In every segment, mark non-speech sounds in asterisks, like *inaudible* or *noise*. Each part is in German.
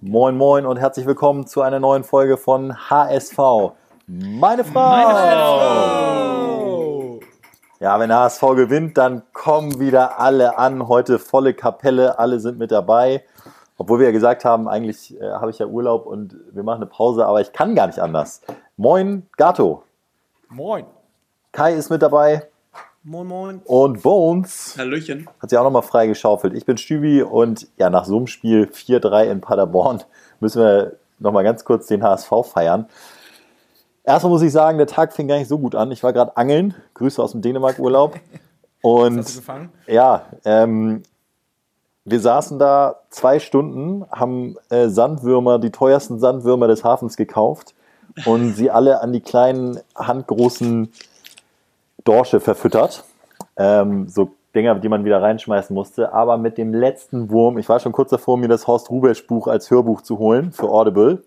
Moin, moin und herzlich willkommen zu einer neuen Folge von HSV. Meine Frau! Meine Frau! Ja, wenn der HSV gewinnt, dann kommen wieder alle an. Heute volle Kapelle, alle sind mit dabei. Obwohl wir ja gesagt haben, eigentlich äh, habe ich ja Urlaub und wir machen eine Pause, aber ich kann gar nicht anders. Moin, Gato. Moin. Kai ist mit dabei. Moin, moin. Und Bones. Hallöchen. Hat sich auch nochmal frei geschaufelt. Ich bin Stübi und ja, nach so einem Spiel 4-3 in Paderborn müssen wir nochmal ganz kurz den HSV feiern. Erstmal muss ich sagen, der Tag fing gar nicht so gut an. Ich war gerade angeln. Grüße aus dem Dänemark-Urlaub. *laughs* Und hast du gefangen? ja, ähm, wir saßen da zwei Stunden, haben äh, Sandwürmer, die teuersten Sandwürmer des Hafens gekauft und sie alle an die kleinen, handgroßen Dorsche verfüttert. Ähm, so Dinger, die man wieder reinschmeißen musste. Aber mit dem letzten Wurm, ich war schon kurz davor, mir das Horst Rubesch Buch als Hörbuch zu holen für Audible.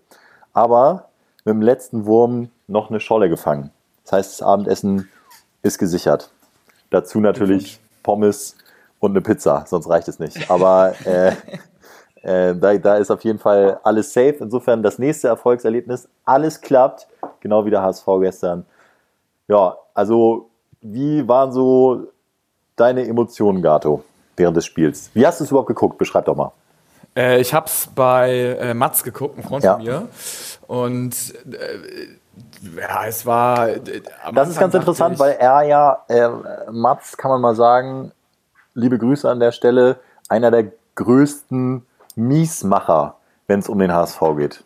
Aber mit dem letzten Wurm noch eine Scholle gefangen. Das heißt, das Abendessen ist gesichert. Dazu natürlich Pommes und eine Pizza, sonst reicht es nicht. Aber äh, *laughs* äh, da, da ist auf jeden Fall alles safe. Insofern das nächste Erfolgserlebnis, alles klappt, genau wie der HSV gestern. Ja, also wie waren so deine Emotionen, Gato, während des Spiels? Wie hast du es überhaupt geguckt? Beschreib doch mal. Äh, ich hab's bei äh, Mats geguckt, ein Freund Ja. von mir. Und äh, ja, es war. Äh, Das ist ganz interessant, weil er ja, äh, Mats, kann man mal sagen, liebe Grüße an der Stelle, einer der größten Miesmacher, wenn es um den HSV geht.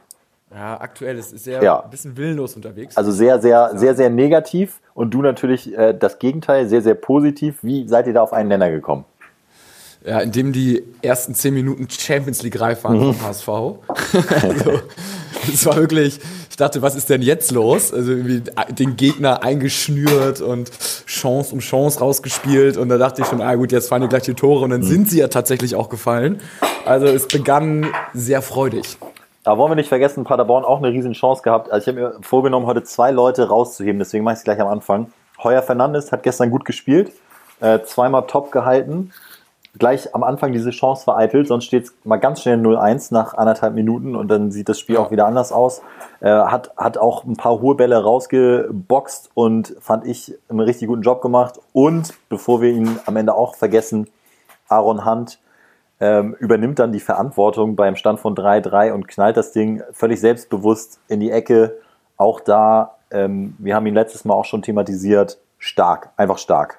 Ja, aktuell ist es sehr Ja. ein bisschen willenlos unterwegs. Also sehr, sehr, sehr, sehr negativ und du natürlich äh, das Gegenteil, sehr, sehr positiv. Wie seid ihr da auf einen Nenner gekommen? ja, indem die ersten zehn Minuten Champions League reif waren Mhm. vom HSV. *laughs* also, es war wirklich, ich dachte, was ist denn jetzt los? Also irgendwie den Gegner eingeschnürt und Chance um Chance rausgespielt. Und da dachte ich schon, ah gut, jetzt fallen die gleich die Tore. Und dann Mhm. sind sie ja tatsächlich auch gefallen. Also es begann sehr freudig. Da wollen wir nicht vergessen, Paderborn auch eine riesen Chance gehabt. Also ich habe mir vorgenommen, heute zwei Leute rauszuheben, deswegen mache ich es gleich am Anfang. Heuer Fernandes hat gestern gut gespielt, äh, zweimal top gehalten. Gleich am Anfang diese Chance vereitelt, sonst steht es mal ganz schnell 0-1 nach anderthalb Minuten und dann sieht das Spiel auch wieder anders aus. Äh, hat, hat auch ein paar hohe Bälle rausgeboxt und fand ich einen richtig guten Job gemacht. Und bevor wir ihn am Ende auch vergessen, Aaron Hunt ähm, übernimmt dann die Verantwortung beim Stand von 3-3 und knallt das Ding völlig selbstbewusst in die Ecke. Auch da, ähm, wir haben ihn letztes Mal auch schon thematisiert, stark, einfach stark.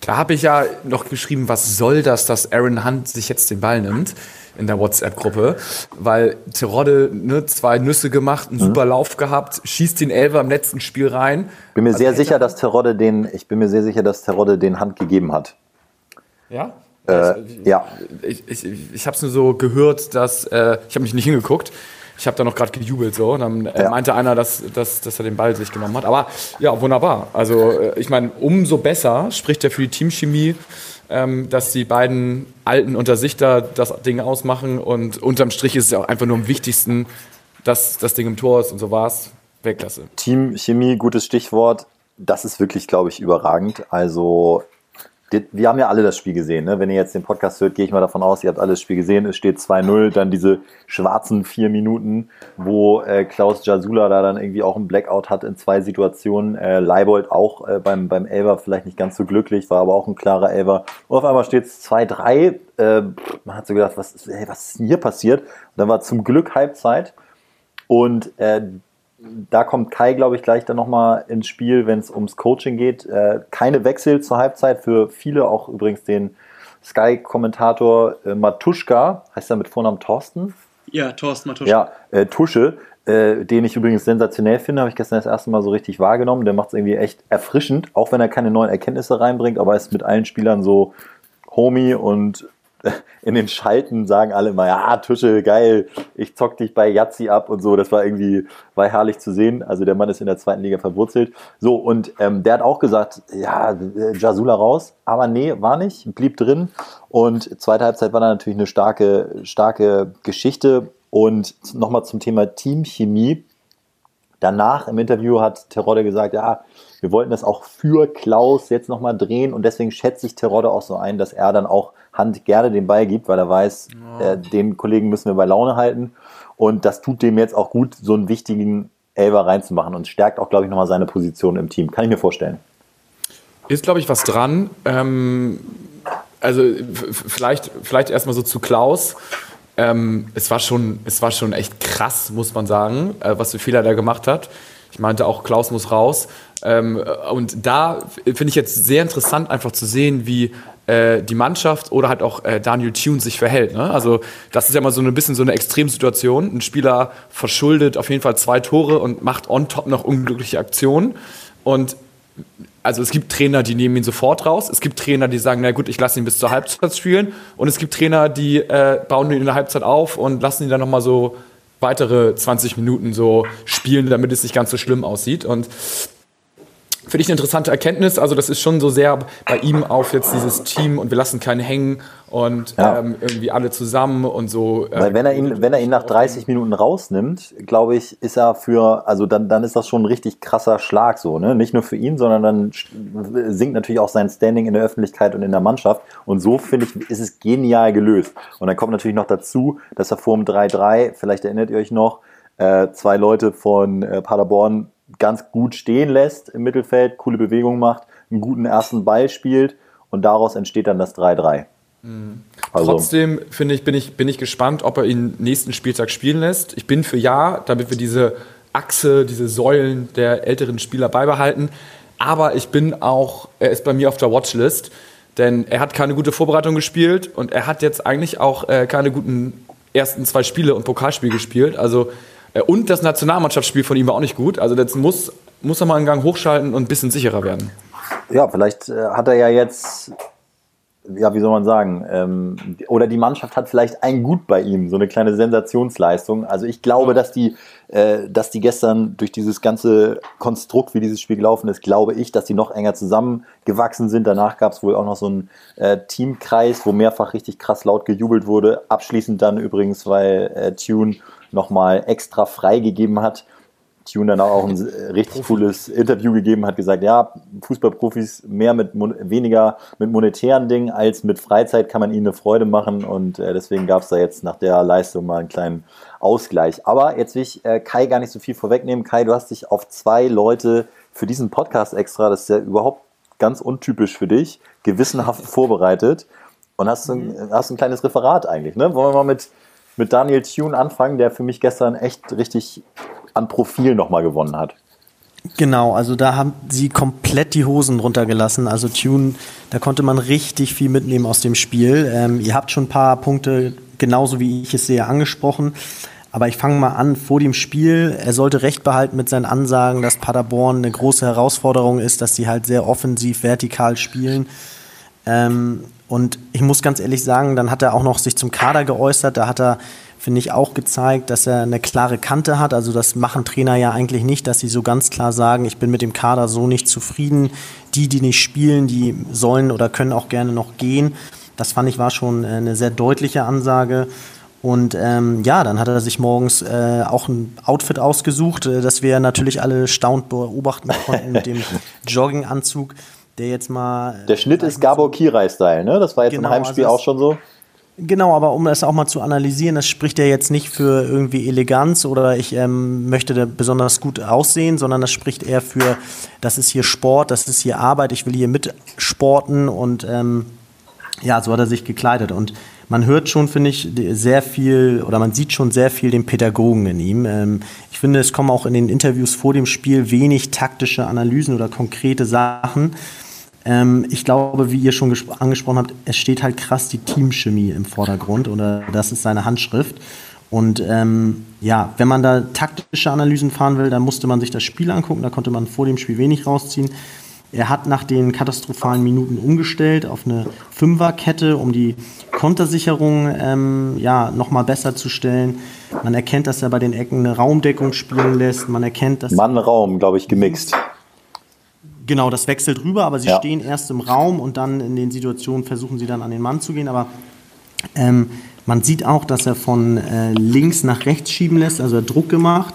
Da habe ich ja noch geschrieben, was soll das, dass Aaron Hunt sich jetzt den Ball nimmt in der WhatsApp-Gruppe, weil Terodde ne, zwei Nüsse gemacht, einen super Lauf gehabt, schießt den Elfer im letzten Spiel rein. Bin mir Also sehr sicher, dass Terodde den, ich bin mir sehr sicher, dass Terodde den Hand gegeben hat. Ja? Äh, ja. Ich, ich, ich habe es nur so gehört, dass äh, ich habe mich nicht hingeguckt. Ich habe da noch gerade gejubelt so. Und dann äh, Ja. meinte einer, dass, dass, dass er den Ball sich genommen hat. Aber ja, wunderbar. Also äh, ich meine, umso besser spricht er für die Teamchemie, ähm, dass die beiden Alten unter sich da das Ding ausmachen. Und unterm Strich ist es ja auch einfach nur am wichtigsten, dass das Ding im Tor ist. Und so war's. Weltklasse. Teamchemie, gutes Stichwort. Das ist wirklich, glaube ich, überragend. Also, wir haben ja alle das Spiel gesehen. Ne? Wenn ihr jetzt den Podcast hört, gehe ich mal davon aus, ihr habt alles Spiel gesehen. Es steht 2-0, dann diese schwarzen vier Minuten, wo äh, Klaus Jasula da dann irgendwie auch einen Blackout hat in zwei Situationen. Äh, Leibold auch äh, beim, beim Elber vielleicht nicht ganz so glücklich, war aber auch ein klarer Elber. Und auf einmal steht es 2-3. Äh, man hat so gedacht, was, ist- ey, was ist denn hier passiert? Und dann war zum Glück Halbzeit. Und äh, da kommt Kai, glaube ich, gleich dann nochmal ins Spiel, wenn es ums Coaching geht. Äh, keine Wechsel zur Halbzeit für viele, auch übrigens den Sky-Kommentator äh, Matuschka, heißt er mit Vornamen Thorsten? Ja, Thorsten Matusch. Ja, äh, Tusche, äh, den ich übrigens sensationell finde, habe ich gestern das erste Mal so richtig wahrgenommen. Der macht es irgendwie echt erfrischend, auch wenn er keine neuen Erkenntnisse reinbringt, aber er ist mit allen Spielern so Homie und *laughs* in den Schalten sagen alle immer, ja, Tusche, geil, ich zock dich bei Yazzi ab und so. Das war irgendwie, war herrlich zu sehen. Also der Mann ist in der zweiten Liga verwurzelt. So, und ähm, der hat auch gesagt, ja, äh, Jasula raus, aber nee, war nicht, blieb drin. Und zweite Halbzeit war dann natürlich eine starke, starke Geschichte. Und nochmal zum Thema Teamchemie. Danach im Interview hat Terodde gesagt, ja, wir wollten das auch für Klaus jetzt nochmal drehen und deswegen schätze ich Terodde auch so ein, dass er dann auch Hand gerne den Ball gibt, weil er weiß, ja. äh, den Kollegen müssen wir bei Laune halten. Und das tut dem jetzt auch gut, so einen wichtigen Elver reinzumachen und stärkt auch, glaube ich, nochmal seine Position im Team. Kann ich mir vorstellen. Ist, glaube ich, was dran. Ähm, also vielleicht, vielleicht erstmal so zu Klaus. Ähm, es, war schon, es war schon echt krass, muss man sagen, äh, was für Fehler der gemacht hat. Ich meinte auch, Klaus muss raus. Ähm, und da finde ich jetzt sehr interessant, einfach zu sehen, wie äh, die Mannschaft oder halt auch äh, Daniel Thune sich verhält. Ne? Also das ist ja mal so ein bisschen so eine Extremsituation. Ein Spieler verschuldet auf jeden Fall zwei Tore und macht on top noch unglückliche Aktionen. Und also es gibt Trainer, die nehmen ihn sofort raus. Es gibt Trainer, die sagen, na gut, ich lasse ihn bis zur Halbzeit spielen. Und es gibt Trainer, die äh, bauen ihn in der Halbzeit auf und lassen ihn dann nochmal so weitere 20 Minuten so spielen, damit es nicht ganz so schlimm aussieht. Und Finde ich eine interessante Erkenntnis. Also, das ist schon so sehr bei ihm auf jetzt dieses Team und wir lassen keinen hängen und ja. ähm, irgendwie alle zusammen und so. Äh, Weil wenn er ihn, wenn er ihn nach 30 Minuten rausnimmt, glaube ich, ist er für, also dann, dann ist das schon ein richtig krasser Schlag so, ne? Nicht nur für ihn, sondern dann sinkt natürlich auch sein Standing in der Öffentlichkeit und in der Mannschaft. Und so finde ich, ist es genial gelöst. Und dann kommt natürlich noch dazu, dass er vor dem 3-3, vielleicht erinnert ihr euch noch, äh, zwei Leute von äh, Paderborn ganz gut stehen lässt im Mittelfeld, coole Bewegungen macht, einen guten ersten Ball spielt und daraus entsteht dann das 3-3. Mhm. Also. Trotzdem finde ich bin, ich, bin ich gespannt, ob er ihn nächsten Spieltag spielen lässt. Ich bin für ja, damit wir diese Achse, diese Säulen der älteren Spieler beibehalten. Aber ich bin auch, er ist bei mir auf der Watchlist, denn er hat keine gute Vorbereitung gespielt und er hat jetzt eigentlich auch äh, keine guten ersten zwei Spiele und Pokalspiel gespielt. Also und das Nationalmannschaftsspiel von ihm war auch nicht gut. Also jetzt muss, muss er mal einen Gang hochschalten und ein bisschen sicherer werden. Ja, vielleicht äh, hat er ja jetzt, ja, wie soll man sagen, ähm, oder die Mannschaft hat vielleicht ein Gut bei ihm, so eine kleine Sensationsleistung. Also ich glaube, dass die, äh, dass die gestern durch dieses ganze Konstrukt, wie dieses Spiel gelaufen ist, glaube ich, dass die noch enger zusammengewachsen sind. Danach gab es wohl auch noch so einen äh, Teamkreis, wo mehrfach richtig krass laut gejubelt wurde. Abschließend dann übrigens, weil äh, Tune nochmal extra freigegeben hat. Tune dann auch ein *laughs* richtig cooles Interview gegeben, hat gesagt, ja, Fußballprofis mehr mit weniger mit monetären Dingen als mit Freizeit kann man ihnen eine Freude machen und äh, deswegen gab es da jetzt nach der Leistung mal einen kleinen Ausgleich. Aber jetzt will ich äh, Kai gar nicht so viel vorwegnehmen. Kai, du hast dich auf zwei Leute für diesen Podcast extra, das ist ja überhaupt ganz untypisch für dich, gewissenhaft *laughs* vorbereitet und hast ein, hast ein kleines Referat eigentlich. Ne? Wollen wir mal mit mit Daniel Thune anfangen, der für mich gestern echt richtig an Profil nochmal gewonnen hat. Genau, also da haben sie komplett die Hosen runtergelassen. Also Tune, da konnte man richtig viel mitnehmen aus dem Spiel. Ähm, ihr habt schon ein paar Punkte, genauso wie ich es sehe, angesprochen. Aber ich fange mal an vor dem Spiel. Er sollte recht behalten mit seinen Ansagen, dass Paderborn eine große Herausforderung ist, dass sie halt sehr offensiv, vertikal spielen. Ähm, und ich muss ganz ehrlich sagen, dann hat er auch noch sich zum Kader geäußert. Da hat er, finde ich, auch gezeigt, dass er eine klare Kante hat. Also das machen Trainer ja eigentlich nicht, dass sie so ganz klar sagen, ich bin mit dem Kader so nicht zufrieden. Die, die nicht spielen, die sollen oder können auch gerne noch gehen. Das fand ich war schon eine sehr deutliche Ansage. Und ähm, ja, dann hat er sich morgens äh, auch ein Outfit ausgesucht, äh, das wir natürlich alle staunt beobachten konnten mit dem *laughs* Jogginganzug der jetzt mal. Der Schnitt ist Gabor Kirai-Style, ne? Das war jetzt genau, im Heimspiel also auch schon so. Genau, aber um das auch mal zu analysieren, das spricht ja jetzt nicht für irgendwie Eleganz oder ich ähm, möchte da besonders gut aussehen, sondern das spricht eher für, das ist hier Sport, das ist hier Arbeit, ich will hier mitsporten und ähm, ja, so hat er sich gekleidet. Und man hört schon, finde ich, sehr viel oder man sieht schon sehr viel den Pädagogen in ihm. Ähm, ich finde, es kommen auch in den Interviews vor dem Spiel wenig taktische Analysen oder konkrete Sachen ähm, ich glaube, wie ihr schon angesprochen habt, es steht halt krass die Teamchemie im Vordergrund oder das ist seine Handschrift. Und ähm, ja, wenn man da taktische Analysen fahren will, dann musste man sich das Spiel angucken. Da konnte man vor dem Spiel wenig rausziehen. Er hat nach den katastrophalen Minuten umgestellt auf eine Fünferkette, um die Kontersicherung ähm, ja, nochmal besser zu stellen. Man erkennt, dass er bei den Ecken eine Raumdeckung spielen lässt. Man erkennt, dass. Mann-Raum, glaube ich, gemixt. Genau, das wechselt rüber, aber sie ja. stehen erst im Raum und dann in den Situationen versuchen sie dann an den Mann zu gehen. Aber ähm, man sieht auch, dass er von äh, links nach rechts schieben lässt, also Druck gemacht.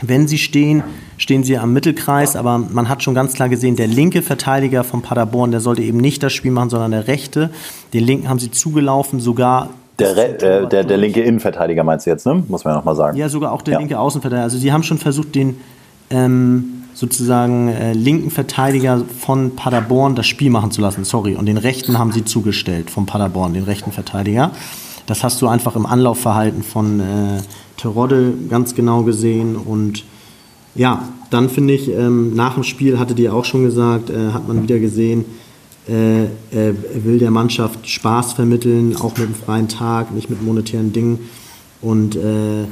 Wenn sie stehen, stehen sie am Mittelkreis, aber man hat schon ganz klar gesehen, der linke Verteidiger von Paderborn, der sollte eben nicht das Spiel machen, sondern der rechte. Den linken haben sie zugelaufen, sogar der, äh, der, der linke Innenverteidiger meinst du jetzt, ne? Muss man ja nochmal sagen. Ja, sogar auch der ja. linke Außenverteidiger. Also sie haben schon versucht, den ähm, sozusagen äh, linken Verteidiger von Paderborn das Spiel machen zu lassen. Sorry. Und den rechten haben sie zugestellt von Paderborn, den rechten Verteidiger. Das hast du einfach im Anlaufverhalten von äh, Terodde ganz genau gesehen. Und ja, dann finde ich, ähm, nach dem Spiel, hatte dir auch schon gesagt, äh, hat man wieder gesehen, äh, er will der Mannschaft Spaß vermitteln, auch mit einem freien Tag, nicht mit monetären Dingen. Und äh,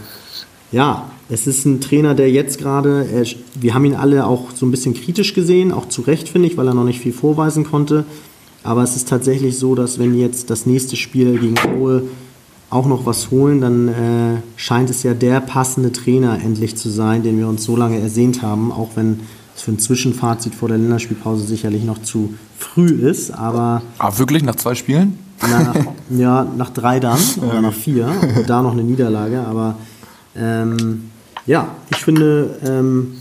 ja, es ist ein Trainer, der jetzt gerade, wir haben ihn alle auch so ein bisschen kritisch gesehen, auch zu Recht finde ich, weil er noch nicht viel vorweisen konnte. Aber es ist tatsächlich so, dass wenn jetzt das nächste Spiel gegen Aue auch noch was holen, dann äh, scheint es ja der passende Trainer endlich zu sein, den wir uns so lange ersehnt haben, auch wenn es für ein Zwischenfazit vor der Länderspielpause sicherlich noch zu früh ist. Aber, aber wirklich nach zwei Spielen? Nach, ja, nach drei dann *laughs* oder nach vier. Und da noch eine Niederlage. Aber ähm, ja, ich finde, ähm,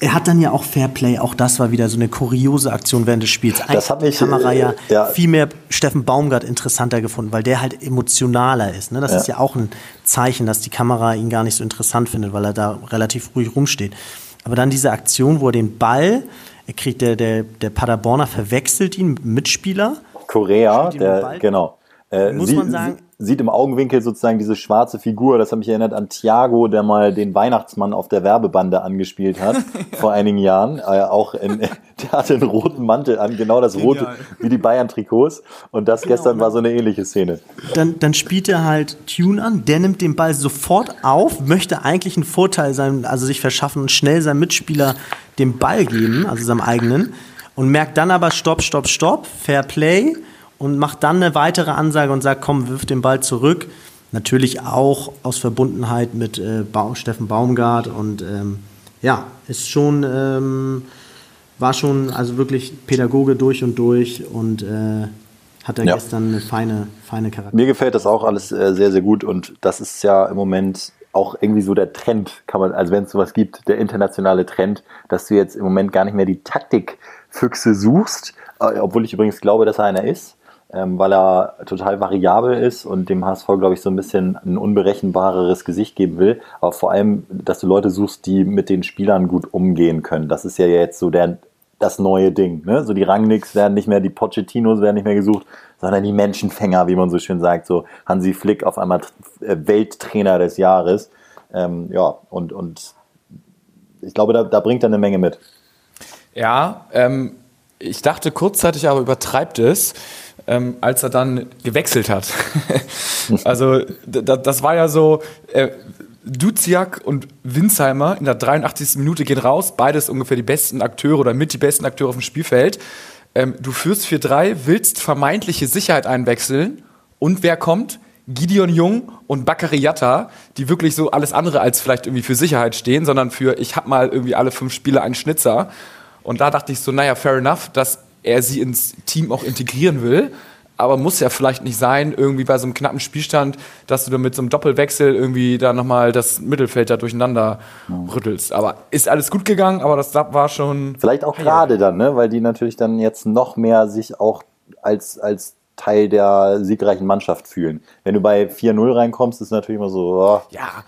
er hat dann ja auch Fairplay, auch das war wieder so eine kuriose Aktion während des Spiels. Eigentlich das hat mich, Kamera ja, äh, ja, viel mehr Steffen Baumgart interessanter gefunden, weil der halt emotionaler ist. Ne? Das ja. ist ja auch ein Zeichen, dass die Kamera ihn gar nicht so interessant findet, weil er da relativ ruhig rumsteht. Aber dann diese Aktion, wo er den Ball, er kriegt der, der, der Paderborner verwechselt ihn mit Mitspieler. Korea, der, genau. Äh, muss sie, man sagen, sieht im Augenwinkel sozusagen diese schwarze Figur. Das hat mich erinnert an Thiago, der mal den Weihnachtsmann auf der Werbebande angespielt hat *laughs* vor einigen Jahren. Äh, auch in, *laughs* der hatte einen roten Mantel an, genau das Genial. rote wie die Bayern-Trikots. Und das genau, gestern war so eine ähnliche Szene. Dann, dann spielt er halt Tune an, der nimmt den Ball sofort auf, möchte eigentlich einen Vorteil sein, also sich verschaffen und schnell seinem Mitspieler den Ball geben, also seinem eigenen. Und merkt dann aber, stopp, stopp, stopp, Fair Play und macht dann eine weitere Ansage und sagt, komm, wirf den Ball zurück. Natürlich auch aus Verbundenheit mit äh, ba Steffen Baumgart und ähm, ja, ist schon, ähm, war schon also wirklich Pädagoge durch und durch und äh, hat er ja. gestern eine feine, feine Charakter. Mir gefällt das auch alles äh, sehr, sehr gut und das ist ja im Moment auch irgendwie so der Trend, kann man, also wenn es sowas gibt, der internationale Trend, dass du jetzt im Moment gar nicht mehr die Taktikfüchse suchst, äh, obwohl ich übrigens glaube, dass er einer ist, ähm, weil er total variabel ist und dem HSV, glaube ich, so ein bisschen ein unberechenbareres Gesicht geben will. Aber vor allem, dass du Leute suchst, die mit den Spielern gut umgehen können. Das ist ja jetzt so der, das neue Ding. Ne? So die Rangnicks werden nicht mehr, die Pochettinos werden nicht mehr gesucht, sondern die Menschenfänger, wie man so schön sagt. So Hansi Flick auf einmal äh, Welttrainer des Jahres. Ähm, ja, und, und ich glaube, da, da bringt er eine Menge mit. Ja, ähm, ich dachte kurzzeitig aber übertreibt es ähm, als er dann gewechselt hat. *laughs* also das war ja so, äh, Duziak und Winsheimer in der 83. Minute gehen raus, beides ungefähr die besten Akteure oder mit die besten Akteure auf dem Spielfeld. Ähm, du führst 4-3, willst vermeintliche Sicherheit einwechseln und wer kommt? Gideon Jung und Bakary Yatta, die wirklich so alles andere als vielleicht irgendwie für Sicherheit stehen, sondern für ich hab mal irgendwie alle fünf Spiele einen Schnitzer. Und da dachte ich so, naja, fair enough, dass er sie ins Team auch integrieren will. Aber muss ja vielleicht nicht sein, irgendwie bei so einem knappen Spielstand, dass du dann mit so einem Doppelwechsel irgendwie da nochmal das Mittelfeld da durcheinander rüttelst. Aber ist alles gut gegangen, aber das war schon. Vielleicht auch gerade dann, ne? Weil die natürlich dann jetzt noch mehr sich auch als, als Teil der siegreichen Mannschaft fühlen. Wenn du bei 4-0 reinkommst, ist natürlich immer so. Oh. Ja,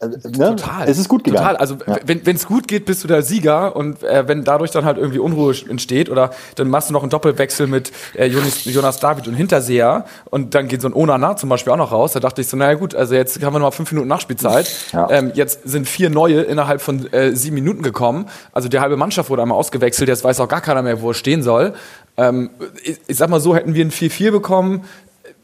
ne? Total. Es ist gut gegangen. Total. Also ja. wenn es gut geht, bist du der Sieger und äh, wenn dadurch dann halt irgendwie Unruhe entsteht oder dann machst du noch einen Doppelwechsel mit äh, Jonas, Jonas David und Hinterseher und dann geht so ein Onana zum Beispiel auch noch raus. Da dachte ich so, naja gut, also jetzt haben wir noch mal fünf Minuten Nachspielzeit. *laughs* Ja. Ähm, jetzt sind vier neue innerhalb von äh, sieben Minuten gekommen. Also die halbe Mannschaft wurde einmal ausgewechselt. Jetzt weiß auch gar keiner mehr, wo er stehen soll. Ähm, ich, ich sag mal so, hätten wir ein 4-4 bekommen,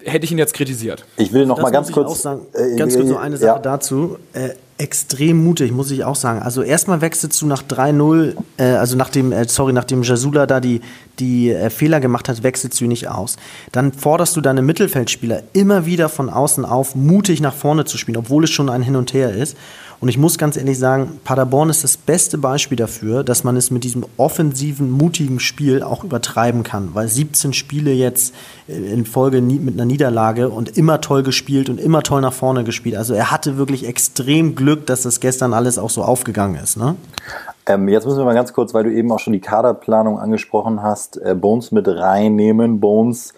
hätte ich ihn jetzt kritisiert. Ich will noch das mal ganz kurz. Sagen, äh, ganz kurz noch eine Sache ja. dazu. Äh, extrem mutig, muss ich auch sagen. Also erstmal wechselst du nach 3-0, äh, also nachdem, äh, sorry, nachdem Jasula da die, die äh, Fehler gemacht hat, wechselst du nicht aus. Dann forderst du deine Mittelfeldspieler immer wieder von außen auf, mutig nach vorne zu spielen, obwohl es schon ein Hin und Her ist. Und ich muss ganz ehrlich sagen, Paderborn ist das beste Beispiel dafür, dass man es mit diesem offensiven, mutigen Spiel auch übertreiben kann. Weil 17 Spiele jetzt äh, in Folge mit einer Niederlage und immer toll gespielt und immer toll nach vorne gespielt. Also er hatte wirklich extrem Glück, dass das gestern alles auch so aufgegangen ist. Ne? Ähm, jetzt müssen wir mal ganz kurz, weil du eben auch schon die Kaderplanung angesprochen hast, äh, Bones mit reinnehmen. Bones,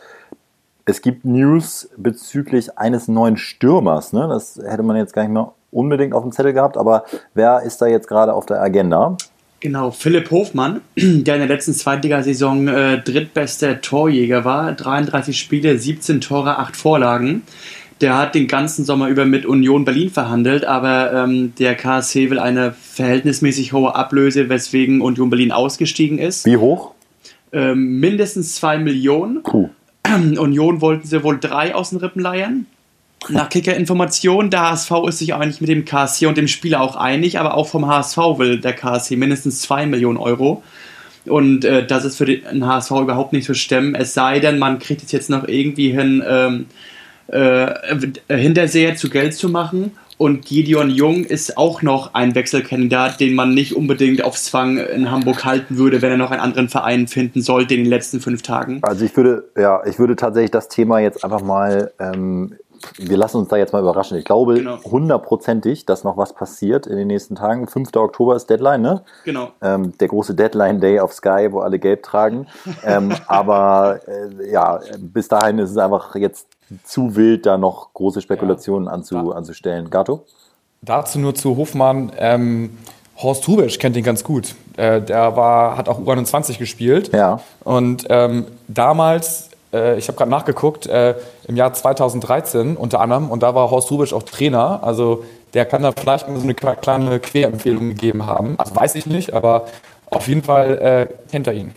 es gibt News bezüglich eines neuen Stürmers. Ne? Das hätte man jetzt gar nicht mehr unbedingt auf dem Zettel gehabt, aber wer ist da jetzt gerade auf der Agenda? Genau, Philipp Hofmann, *clears throat* der in der letzten Zweitligasaison äh, drittbester Torjäger war, 33 Spiele, 17 Tore, 8 Vorlagen. Der hat den ganzen Sommer über mit Union Berlin verhandelt, aber ähm, der KSC will eine verhältnismäßig hohe Ablöse, weswegen Union Berlin ausgestiegen ist. Wie hoch? Ähm, mindestens 2 Millionen. Puh. *clears throat* Union wollten sie wohl drei aus den Rippen leiern. Nach Kicker-Informationen, der HSV ist sich eigentlich mit dem KSC und dem Spieler auch einig, aber auch vom HSV will der KSC mindestens 2 Millionen Euro. Und äh, das ist für den HSV überhaupt nicht zu stemmen, es sei denn, man kriegt es jetzt noch irgendwie hin, ähm, äh, Hinterseher zu Geld zu machen. Und Gideon Jung ist auch noch ein Wechselkandidat, den man nicht unbedingt auf Zwang in Hamburg halten würde, wenn er noch einen anderen Verein finden sollte in den letzten fünf Tagen. Also ich würde, ja, ich würde tatsächlich das Thema jetzt einfach mal ähm, wir lassen uns da jetzt mal überraschen. Ich glaube genau. hundertprozentig, dass noch was passiert in den nächsten Tagen. 5. Oktober ist Deadline, ne? Genau. Ähm, der große Deadline Day auf Sky, wo alle gelb tragen. *laughs* ähm, aber äh, ja, bis dahin ist es einfach jetzt zu wild, da noch große Spekulationen ja. anzu, anzustellen. Gato? Dazu nur zu Hofmann. Ähm, Horst Rubisch kennt ihn ganz gut. Äh, der war, hat auch U21 gespielt. Ja. Und ähm, damals äh, ich habe gerade nachgeguckt, äh, im Jahr 2013 unter anderem, und da war Horst Rubisch auch Trainer, also der kann da vielleicht so eine kleine Querempfehlung gegeben haben. Also weiß ich nicht, aber auf jeden Fall äh, kennt er ihn.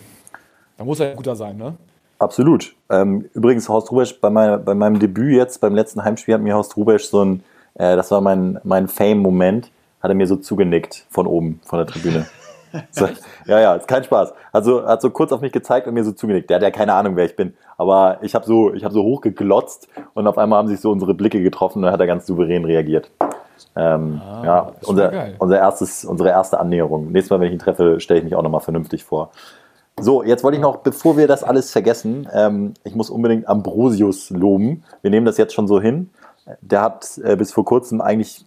Da muss er ja guter sein, ne? Absolut. Ähm, übrigens, Horst Rubesch, bei, mein, bei, meinem Debüt jetzt, beim letzten Heimspiel, hat mir Horst Rubesch so ein, äh, das war mein, mein Fame-Moment, hat er mir so zugenickt von oben, von der Tribüne. *laughs* So, ja, ja, ist kein Spaß. Also hat so kurz auf mich gezeigt und mir so zugenickt. Der hat ja keine Ahnung, wer ich bin. Aber ich habe so, hab so hochgeglotzt und auf einmal haben sich so unsere Blicke getroffen und dann hat er ganz souverän reagiert. Ähm, ah, ja, unser, unser erstes, unsere erste Annäherung. Nächstes Mal, wenn ich ihn treffe, stelle ich mich auch nochmal vernünftig vor. So, jetzt wollte ich noch, bevor wir das alles vergessen, ähm, ich muss unbedingt Ambrosius loben. Wir nehmen das jetzt schon so hin der hat äh, bis vor kurzem eigentlich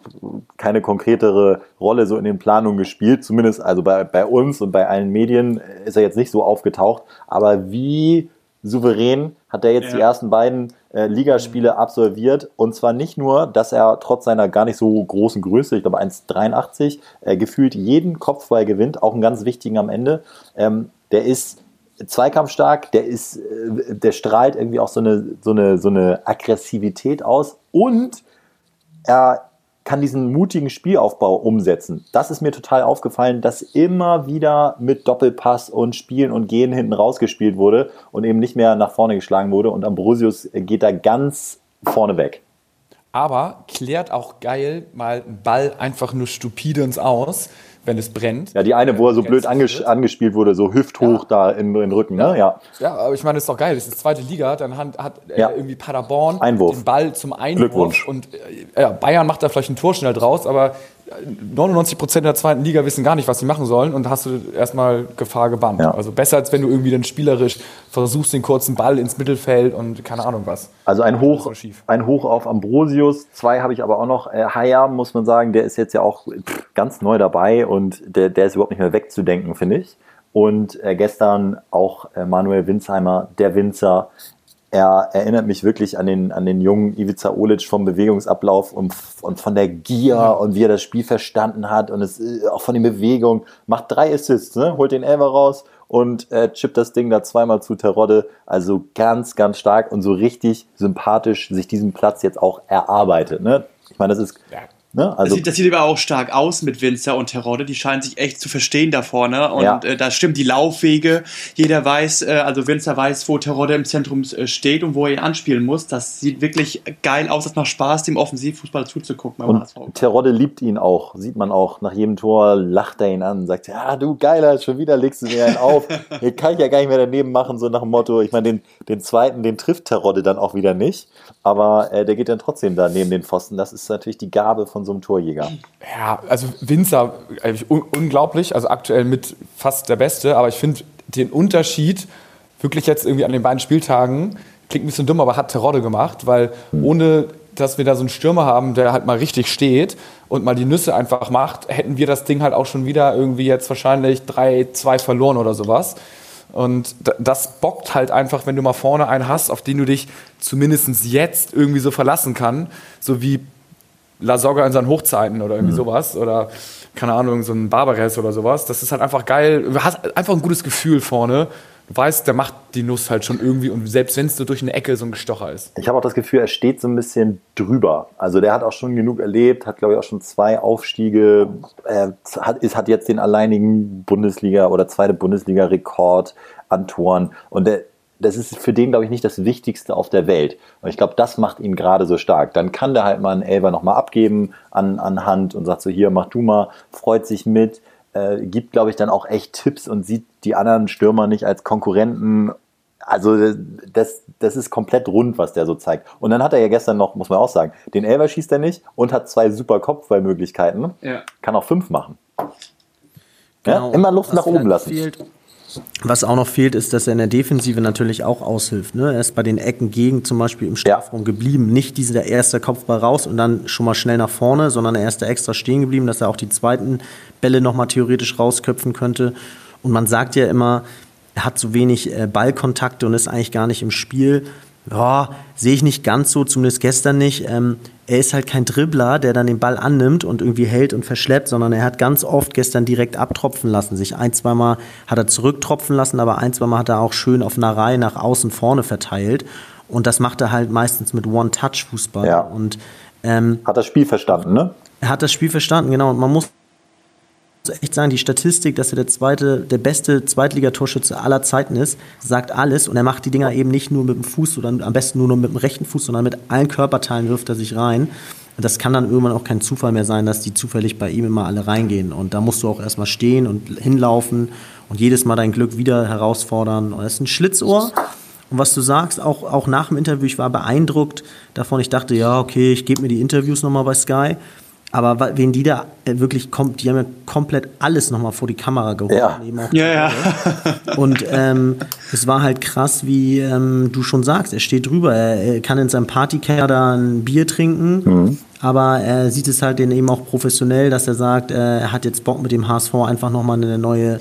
keine konkretere Rolle so in den Planungen gespielt. Zumindest also bei, bei uns und bei allen Medien ist er jetzt nicht so aufgetaucht. Aber wie souverän hat er jetzt ja. die ersten beiden äh, Ligaspiele absolviert. Und zwar nicht nur, dass er trotz seiner gar nicht so großen Größe, ich glaube 1,83, äh, gefühlt jeden Kopfball gewinnt, auch einen ganz wichtigen am Ende. Ähm, der ist zweikampfstark, der ist, äh, der strahlt irgendwie auch so eine, so eine, so eine Aggressivität aus und er kann diesen mutigen Spielaufbau umsetzen. Das ist mir total aufgefallen, dass immer wieder mit Doppelpass und Spielen und Gehen hinten rausgespielt wurde und eben nicht mehr nach vorne geschlagen wurde und Ambrosius geht da ganz vorne weg. Aber klärt auch geil mal einen Ball einfach nur stupide ins Aus wenn es brennt. Ja, die eine, wo er so blöd anges angespielt wurde, so hüfthoch ja. da im, im Rücken, ne? Ja. Ja, aber ich meine, das ist doch geil. Das ist die zweite Liga, dann hat, hat äh, ja. irgendwie Paderborn Einwurf. den Ball zum Einwurf. Glückwunsch. Und äh, ja, Bayern macht da vielleicht ein Tor schnell draus, aber 99 Prozent der zweiten Liga wissen gar nicht, was sie machen sollen und hast du erstmal Gefahr gebannt. Ja. Also besser, als wenn du irgendwie dann spielerisch versuchst, den kurzen Ball ins Mittelfeld und keine Ahnung was. Also ein Hoch, ein Hoch auf Ambrosius. Zwei habe ich aber auch noch. Äh, Haya, muss man sagen, der ist jetzt ja auch ganz neu dabei und der, der ist überhaupt nicht mehr wegzudenken, finde ich. Und äh, gestern auch äh, Manuel Winsheimer, der Winzer, er erinnert mich wirklich an den, an den jungen Ivica Olic vom Bewegungsablauf und, und von der Gier und wie er das Spiel verstanden hat und es, äh, auch von den Bewegungen. Macht drei Assists, ne? holt den Elfer raus und äh, chippt das Ding da zweimal zu Terodde. Also ganz, ganz stark und so richtig sympathisch sich diesen Platz jetzt auch erarbeitet. Ne? Ich meine, das ist ja Ne? Also das, sieht, das sieht aber auch stark aus mit Winzer und Terodde. Die scheinen sich echt zu verstehen da vorne. Und ja. äh, da stimmt die Laufwege. Jeder weiß, äh, also Winzer weiß, wo Terodde im Zentrum äh, steht und wo er ihn anspielen muss. Das sieht wirklich geil aus. Das macht Spaß, dem Offensivfußball zuzugucken. und Terodde liebt ihn auch. Sieht man auch. Nach jedem Tor lacht er ihn an. Sagt, ja, du Geiler, schon wieder legst du mir einen auf. *laughs* Hier kann ich ja gar nicht mehr daneben machen, so nach dem Motto. Ich meine, den, den zweiten, den trifft Terodde dann auch wieder nicht. Aber äh, der geht dann trotzdem da neben den Pfosten. Das ist natürlich die Gabe von von so einem Torjäger. Ja, also Winzer, un unglaublich, also aktuell mit fast der Beste, aber ich finde den Unterschied wirklich jetzt irgendwie an den beiden Spieltagen, klingt ein bisschen dumm, aber hat Terodde gemacht, weil ohne dass wir da so einen Stürmer haben, der halt mal richtig steht und mal die Nüsse einfach macht, hätten wir das Ding halt auch schon wieder irgendwie jetzt wahrscheinlich 3-2 verloren oder sowas. Und das bockt halt einfach, wenn du mal vorne einen hast, auf den du dich zumindest jetzt irgendwie so verlassen kann, so wie La Soga in seinen Hochzeiten oder irgendwie mhm. sowas oder keine Ahnung, so ein Barbares oder sowas. Das ist halt einfach geil. Du hast einfach ein gutes Gefühl vorne. Du weißt, der macht die Nuss halt schon irgendwie und selbst wenn es so durch eine Ecke so ein Gestocher ist. Ich habe auch das Gefühl, er steht so ein bisschen drüber. Also der hat auch schon genug erlebt, hat glaube ich auch schon zwei Aufstiege, er hat, ist, hat jetzt den alleinigen Bundesliga- oder zweite Bundesliga-Rekord an Toren und der, das ist für den, glaube ich, nicht das Wichtigste auf der Welt. Und ich glaube, das macht ihn gerade so stark. Dann kann der halt mal einen Elber nochmal abgeben an, an Hand und sagt so, hier, mach du mal, freut sich mit, äh, gibt, glaube ich, dann auch echt Tipps und sieht die anderen Stürmer nicht als Konkurrenten. Also das, das ist komplett rund, was der so zeigt. Und dann hat er ja gestern noch, muss man auch sagen, den Elber schießt er nicht und hat zwei super Kopfballmöglichkeiten. Ja. Kann auch fünf machen. Genau. Ja? Immer Luft was nach oben lassen. Fehlt, was auch noch fehlt, ist, dass er in der Defensive natürlich auch aushilft. Ne? Er ist bei den Ecken gegen zum Beispiel im Strafraum ja. geblieben. Nicht dieser erste Kopfball raus und dann schon mal schnell nach vorne, sondern er ist da extra stehen geblieben, dass er auch die zweiten Bälle nochmal theoretisch rausköpfen könnte. Und man sagt ja immer, er hat so wenig äh, Ballkontakte und ist eigentlich gar nicht im Spiel. Ja, sehe ich nicht ganz so, zumindest gestern nicht. Ähm, er ist halt kein Dribbler, der dann den Ball annimmt und irgendwie hält und verschleppt, sondern er hat ganz oft gestern direkt abtropfen lassen. Sich ein, zweimal hat er zurücktropfen lassen, aber ein, zweimal hat er auch schön auf einer Reihe nach außen vorne verteilt. Und das macht er halt meistens mit One-Touch-Fußball. Ja. Und, ähm, hat das Spiel verstanden, ne? Er hat das Spiel verstanden, genau. Und man muss echt sagen, die Statistik, dass er der zweite, der beste Zweitligatorschütze aller Zeiten ist, sagt alles. Und er macht die Dinger eben nicht nur mit dem Fuß oder am besten nur, nur mit dem rechten Fuß, sondern mit allen Körperteilen wirft er sich rein. Und das kann dann irgendwann auch kein Zufall mehr sein, dass die zufällig bei ihm immer alle reingehen. Und da musst du auch erstmal stehen und hinlaufen und jedes Mal dein Glück wieder herausfordern. Und das ist ein Schlitzohr. Und was du sagst, auch, auch nach dem Interview, ich war beeindruckt davon. Ich dachte, ja, okay, ich gebe mir die Interviews nochmal bei Sky. Aber wen die da äh, wirklich kommt, die haben ja komplett alles nochmal vor die Kamera geholt. Ja, ja. ja. Und ähm, es war halt krass, wie ähm, du schon sagst, er steht drüber, er, er kann in seinem Partykeller da ein Bier trinken, mhm. aber er sieht es halt eben auch professionell, dass er sagt, äh, er hat jetzt Bock mit dem HSV einfach nochmal eine neue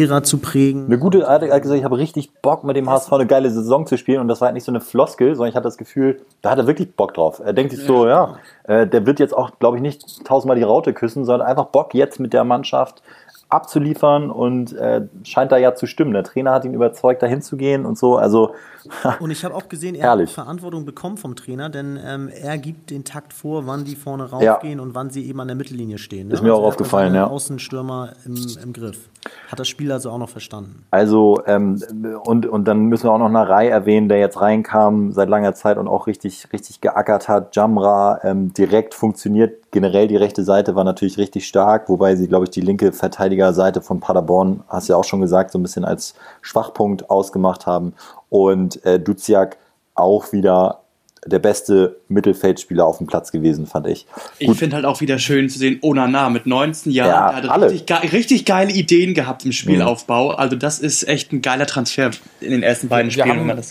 Ära zu prägen. Eine gute, hat gesagt, ich habe richtig Bock mit dem HSV eine geile Saison zu spielen und das war halt nicht so eine Floskel, sondern ich hatte das Gefühl, da hat er wirklich Bock drauf. Er denkt sich so, ja, äh, der wird jetzt auch, glaube ich, nicht tausendmal die Raute küssen, sondern einfach Bock jetzt mit der Mannschaft abzuliefern und äh, scheint da ja zu stimmen. Der Trainer hat ihn überzeugt, da hinzugehen und so. Also *laughs* und ich habe auch gesehen, er herrlich. hat Verantwortung bekommen vom Trainer, denn ähm, er gibt den Takt vor, wann die vorne raufgehen ja. und wann sie eben an der Mittellinie stehen. Ne? Ist mir also auch aufgefallen, ja. Außenstürmer im, im Griff. Hat das Spiel also auch noch verstanden. Also ähm, und, und dann müssen wir auch noch eine Reihe erwähnen, der jetzt reinkam seit langer Zeit und auch richtig richtig geackert hat. Jamra ähm, direkt funktioniert generell die rechte Seite war natürlich richtig stark, wobei sie, glaube ich, die linke Verteidigerseite von Paderborn, hast du ja auch schon gesagt, so ein bisschen als Schwachpunkt ausgemacht haben. Und äh, Duziak auch wieder der beste Mittelfeldspieler auf dem Platz gewesen, fand ich. Ich finde halt auch wieder schön zu sehen, Onana mit 19 Jahren, ja, der hat alle. Richtig, ge richtig, geile Ideen gehabt im Spielaufbau. Mhm. Also das ist echt ein geiler Transfer in den ersten beiden wir Spielen. Haben,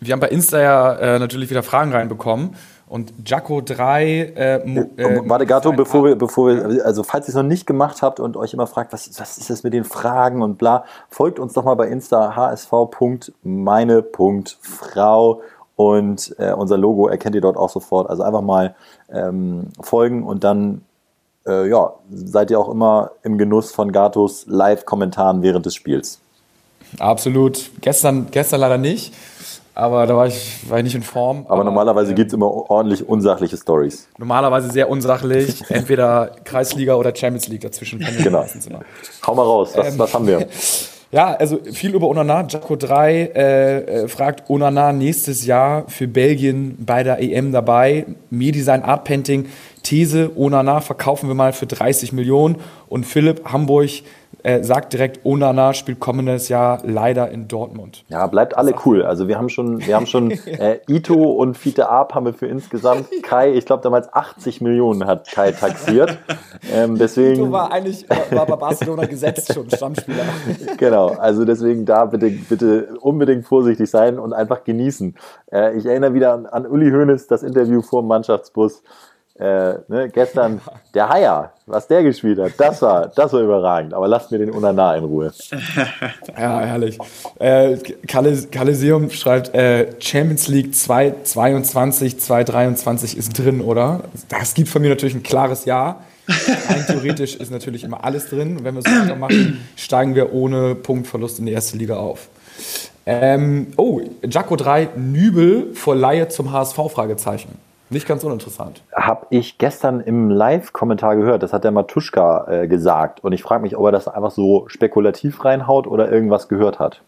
wir haben bei Insta ja äh, natürlich wieder Fragen reinbekommen. Und Jaco 3. Äh, äh, Warte, Gato, bevor wir, bevor wir, also falls ihr es noch nicht gemacht habt und euch immer fragt, was, was ist das mit den Fragen und bla, folgt uns doch mal bei Insta hsv.meine.frau und äh, unser Logo erkennt ihr dort auch sofort. Also einfach mal ähm, folgen und dann äh, ja, seid ihr auch immer im Genuss von Gatos Live-Kommentaren während des Spiels. Absolut. Gestern, gestern leider nicht. Aber da war ich, war ich nicht in Form. Aber, aber normalerweise ähm, gibt es immer ordentlich unsachliche Stories. Normalerweise sehr unsachlich. *laughs* Entweder Kreisliga oder Champions League dazwischen. Genau. Hau mal raus, was, ähm, was haben wir? *laughs* Ja, also viel über Onana. Jaco 3 äh, äh, fragt Onana nächstes Jahr für Belgien bei der EM dabei. Design Art Painting. These, Onana verkaufen wir mal für 30 Millionen. Und Philipp Hamburg äh, sagt direkt, Onana spielt kommendes Jahr leider in Dortmund. Ja, bleibt alle cool. Also wir haben schon, wir haben schon *laughs* äh, Ito und Fiete Arp haben wir für insgesamt Kai, ich glaube damals 80 Millionen hat Kai taxiert. Ähm, deswegen, Ito war eigentlich war bei Barcelona gesetzt schon Stammspieler. *laughs* genau, also deswegen da bitte, bitte unbedingt vorsichtig sein und einfach genießen. Äh, ich erinnere wieder an, an Uli Hoeneß, das Interview vor dem Mannschaftsbus. Äh, ne, gestern der Haier, was der gespielt hat, das war, das war überragend. Aber lasst mir den Unana in Ruhe. *laughs* Ja, herrlich. Äh, Kalesium schreibt, äh, Champions League 2022, 2023 ist drin, oder? Das gibt von mir natürlich ein klares Ja. Rein theoretisch ist natürlich immer alles drin. Wenn wir es so machen, steigen wir ohne Punktverlust in die erste Liga auf. Ähm, oh, Jaco 3, Nübel vor Laie zum HSV? Fragezeichen. Nicht ganz uninteressant. Habe ich gestern im Live-Kommentar gehört. Das hat der Matuschka äh, gesagt. Und ich frage mich, ob er das einfach so spekulativ reinhaut oder irgendwas gehört hat.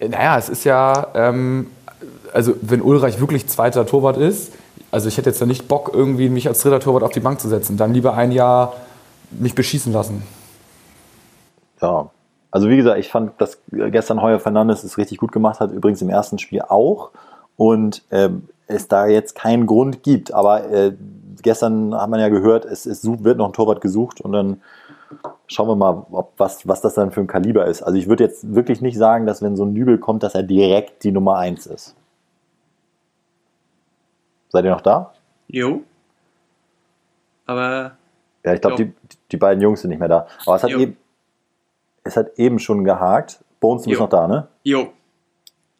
Naja, es ist ja, ähm, also wenn Ulreich wirklich zweiter Torwart ist, also ich hätte jetzt ja nicht Bock, irgendwie mich als dritter Torwart auf die Bank zu setzen. Dann lieber ein Jahr mich beschießen lassen. Ja. Also wie gesagt, ich fand, dass gestern Heuer Fernandes es richtig gut gemacht hat, übrigens im ersten Spiel auch. Und ähm, es da jetzt keinen Grund gibt. Aber äh, gestern hat man ja gehört, es, es wird noch ein Torwart gesucht und dann schauen wir mal, ob, was, was das dann für ein Kaliber ist. Also ich würde jetzt wirklich nicht sagen, dass wenn so ein Nübel kommt, dass er direkt die Nummer 1 ist. Seid ihr noch da? Jo. Aber. Ja, ich glaube, die, die beiden Jungs sind nicht mehr da. Aber es hat, eben, es hat eben schon gehakt. Bones, du bist noch da, ne? Jo.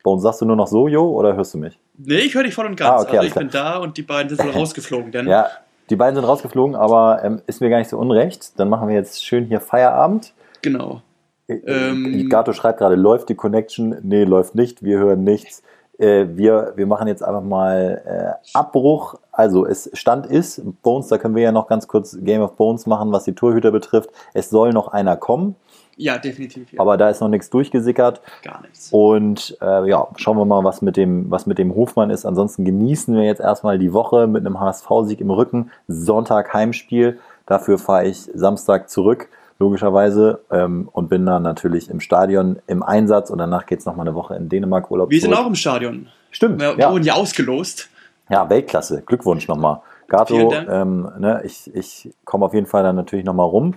Bones, sagst du nur noch so, Jo, oder hörst du mich? Nee, ich höre dich voll und ganz. Ah, okay, also ich bin da und die beiden sind wohl *clears throat* rausgeflogen. Denn ja, die beiden sind rausgeflogen, aber ähm, ist mir gar nicht so unrecht. Dann machen wir jetzt schön hier Feierabend. Genau. Ähm, Gato schreibt gerade, läuft die Connection? Nee, läuft nicht. Wir hören nichts. Äh, wir, wir machen jetzt einfach mal äh, Abbruch. Also es Stand ist, Bones, da können wir ja noch ganz kurz Game of Bones machen, was die Torhüter betrifft. Es soll noch einer kommen. Ja, definitiv. Ja. Aber da ist noch nichts durchgesickert. Gar nichts. Und äh, ja, schauen wir mal, was mit, dem, was mit dem Hofmann ist. Ansonsten genießen wir jetzt erstmal die Woche mit einem HSV-Sieg im Rücken. Sonntag Heimspiel. Dafür fahre ich Samstag zurück, logischerweise. Ähm, und bin dann natürlich im Stadion im Einsatz. Und danach geht es nochmal eine Woche in Dänemark Urlaub. Wir sind zurück. auch im Stadion. Stimmt. Wir ja. wurden ja ausgelost. Ja, Weltklasse. Glückwunsch nochmal. Gato, ähm, ne, ich, ich komme auf jeden Fall dann natürlich nochmal rum.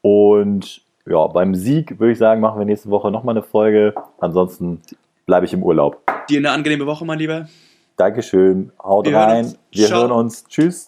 Und ja, beim Sieg würde ich sagen, machen wir nächste Woche nochmal eine Folge. Ansonsten bleibe ich im Urlaub. Dir eine angenehme Woche, mein Lieber. Dankeschön. Haut wir rein. Wir Ciao. hören uns. Tschüss.